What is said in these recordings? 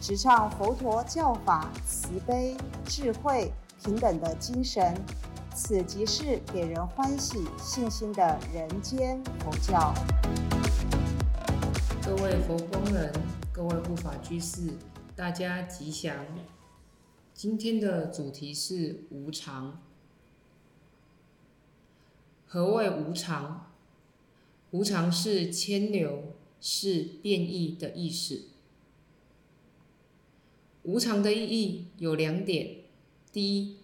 直唱佛陀教法慈悲、智慧、平等的精神，此即是给人欢喜、信心的人间佛教。各位佛光人，各位护法居士，大家吉祥。今天的主题是无常。何谓无常？无常是牵流，是变异的意思。无常的意义有两点：第一，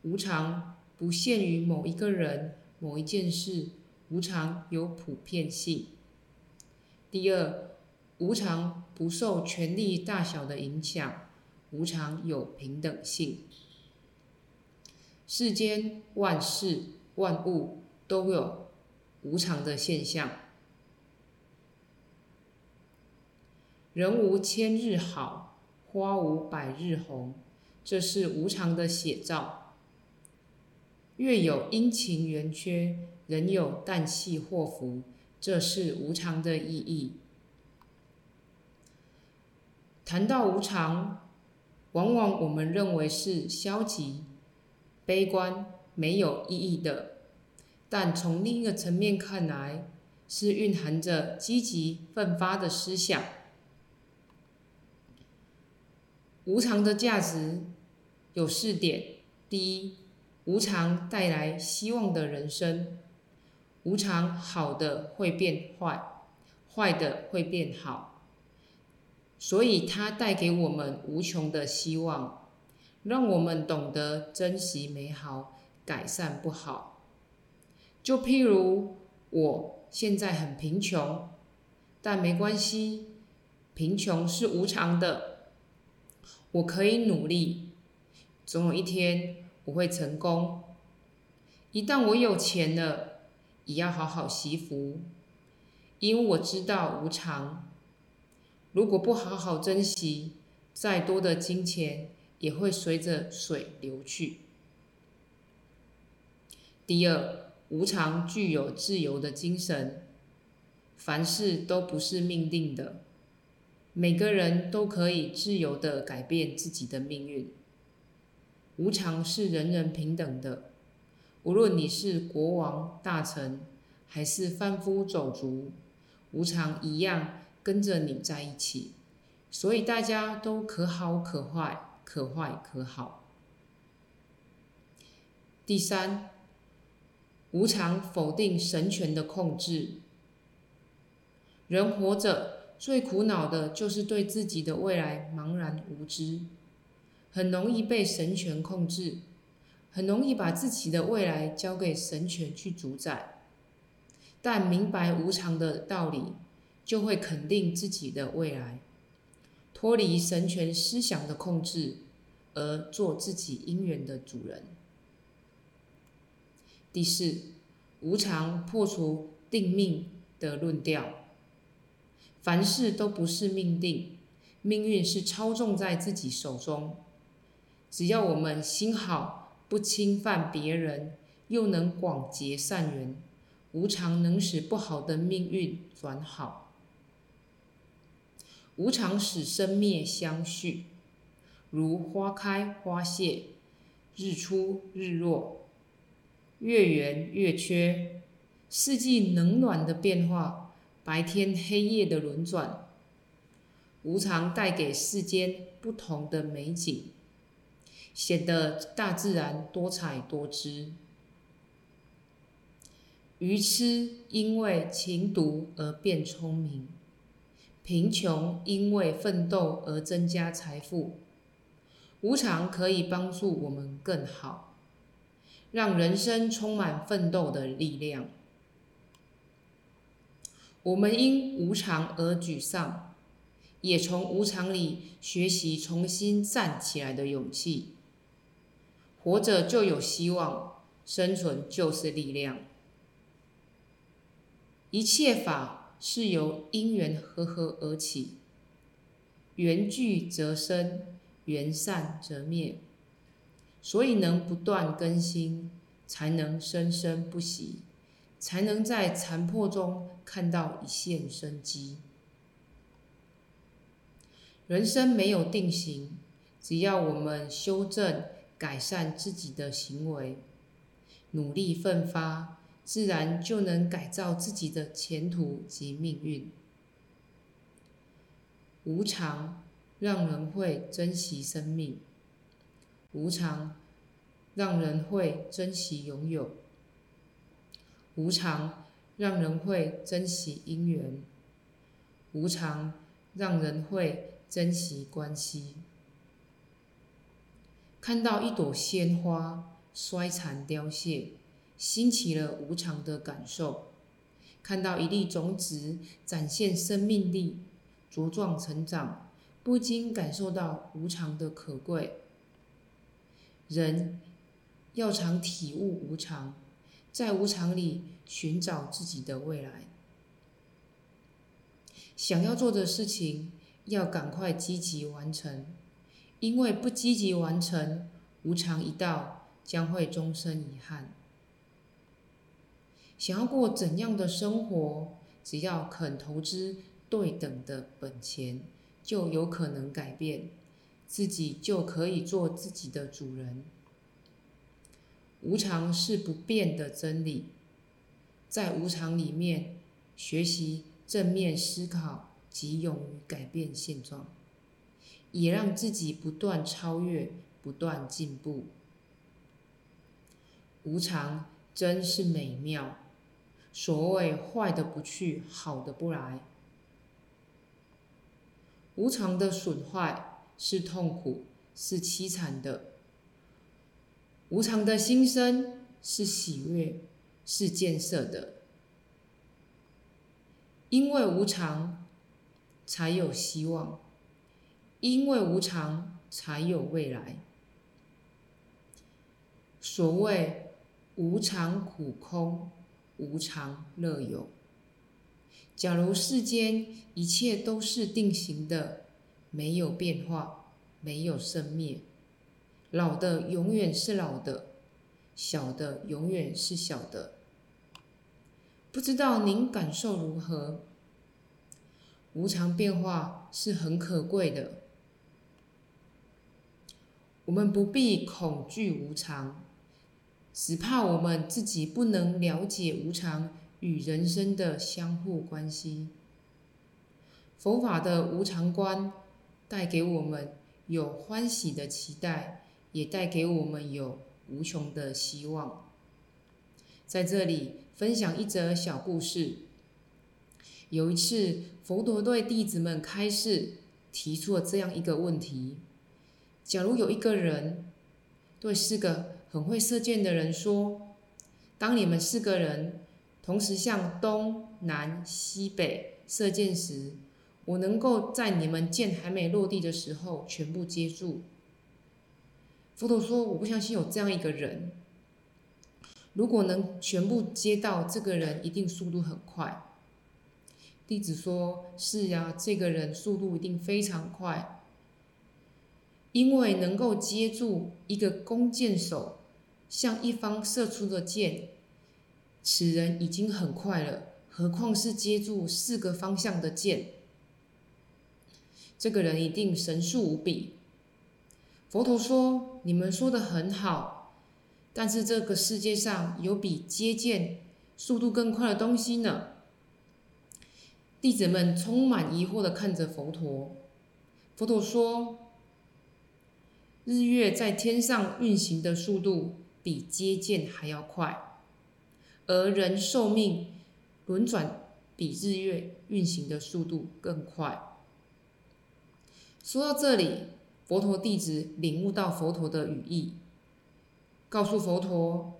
无常不限于某一个人、某一件事，无常有普遍性；第二，无常不受权力大小的影响，无常有平等性。世间万事万物都有无常的现象，人无千日好。花无百日红，这是无常的写照。月有阴晴圆缺，人有旦夕祸福，这是无常的意义。谈到无常，往往我们认为是消极、悲观、没有意义的，但从另一个层面看来，是蕴含着积极奋发的思想。无常的价值有四点：第一，无常带来希望的人生；无常好的会变坏，坏的会变好，所以它带给我们无穷的希望，让我们懂得珍惜美好，改善不好。就譬如我现在很贫穷，但没关系，贫穷是无常的。我可以努力，总有一天我会成功。一旦我有钱了，也要好好惜福，因为我知道无常。如果不好好珍惜，再多的金钱也会随着水流去。第二，无常具有自由的精神，凡事都不是命定的。每个人都可以自由的改变自己的命运。无常是人人平等的，无论你是国王、大臣，还是贩夫走卒，无常一样跟着你在一起。所以大家都可好可坏，可坏可好。第三，无常否定神权的控制。人活着。最苦恼的就是对自己的未来茫然无知，很容易被神权控制，很容易把自己的未来交给神权去主宰。但明白无常的道理，就会肯定自己的未来，脱离神权思想的控制，而做自己因缘的主人。第四，无常破除定命的论调。凡事都不是命定，命运是操纵在自己手中。只要我们心好，不侵犯别人，又能广结善缘，无常能使不好的命运转好。无常使生灭相续，如花开花谢，日出日落，月圆月缺，四季冷暖的变化。白天黑夜的轮转，无常带给世间不同的美景，显得大自然多彩多姿。愚痴因为情毒而变聪明，贫穷因为奋斗而增加财富。无常可以帮助我们更好，让人生充满奋斗的力量。我们因无常而沮丧，也从无常里学习重新站起来的勇气。活着就有希望，生存就是力量。一切法是由因缘和合而起，缘聚则生，缘散则灭，所以能不断更新，才能生生不息，才能在残破中看到一线生机。人生没有定型，只要我们修正。改善自己的行为，努力奋发，自然就能改造自己的前途及命运。无常让人会珍惜生命，无常让人会珍惜拥有，无常让人会珍惜姻缘，无常让人会珍惜关系。看到一朵鲜花衰残凋谢，兴起了无常的感受；看到一粒种子展现生命力、茁壮成长，不禁感受到无常的可贵。人要常体悟无常，在无常里寻找自己的未来。想要做的事情，要赶快积极完成。因为不积极完成，无常一到，将会终生遗憾。想要过怎样的生活，只要肯投资对等的本钱，就有可能改变，自己就可以做自己的主人。无常是不变的真理，在无常里面学习正面思考及勇于改变现状。也让自己不断超越，不断进步。无常真是美妙。所谓坏的不去，好的不来。无常的损坏是痛苦，是凄惨的。无常的心生是喜悦，是建设的。因为无常，才有希望。因为无常，才有未来。所谓无常苦空，无常乐有。假如世间一切都是定型的，没有变化，没有生灭，老的永远是老的，小的永远是小的。不知道您感受如何？无常变化是很可贵的。我们不必恐惧无常，只怕我们自己不能了解无常与人生的相互关系。佛法的无常观带给我们有欢喜的期待，也带给我们有无穷的希望。在这里分享一则小故事。有一次，佛陀对弟子们开示，提出了这样一个问题。假如有一个人对四个很会射箭的人说：“当你们四个人同时向东南西北射箭时，我能够在你们箭还没落地的时候全部接住。”佛陀说：“我不相信有这样一个人。如果能全部接到，这个人一定速度很快。”弟子说：“是呀，这个人速度一定非常快。”因为能够接住一个弓箭手向一方射出的箭，此人已经很快了，何况是接住四个方向的箭？这个人一定神速无比。佛陀说：“你们说的很好，但是这个世界上有比接见速度更快的东西呢？”弟子们充满疑惑的看着佛陀。佛陀说。日月在天上运行的速度比接见还要快，而人寿命轮转比日月运行的速度更快。说到这里，佛陀弟子领悟到佛陀的语义，告诉佛陀：“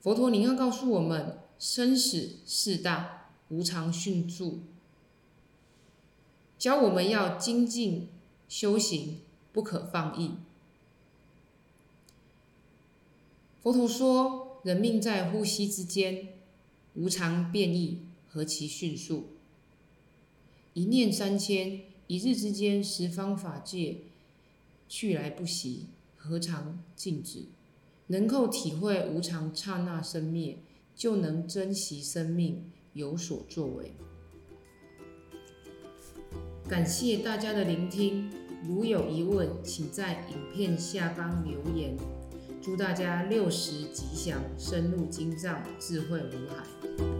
佛陀，您要告诉我们，生死事大，无常迅速。教我们要精进修行，不可放逸。佛陀说：“人命在呼吸之间，无常变异，何其迅速！一念三千，一日之间，十方法界去来不息，何尝静止？能够体会无常刹那生灭，就能珍惜生命，有所作为。”感谢大家的聆听，如有疑问，请在影片下方留言。祝大家六十吉祥，深入经藏，智慧如海。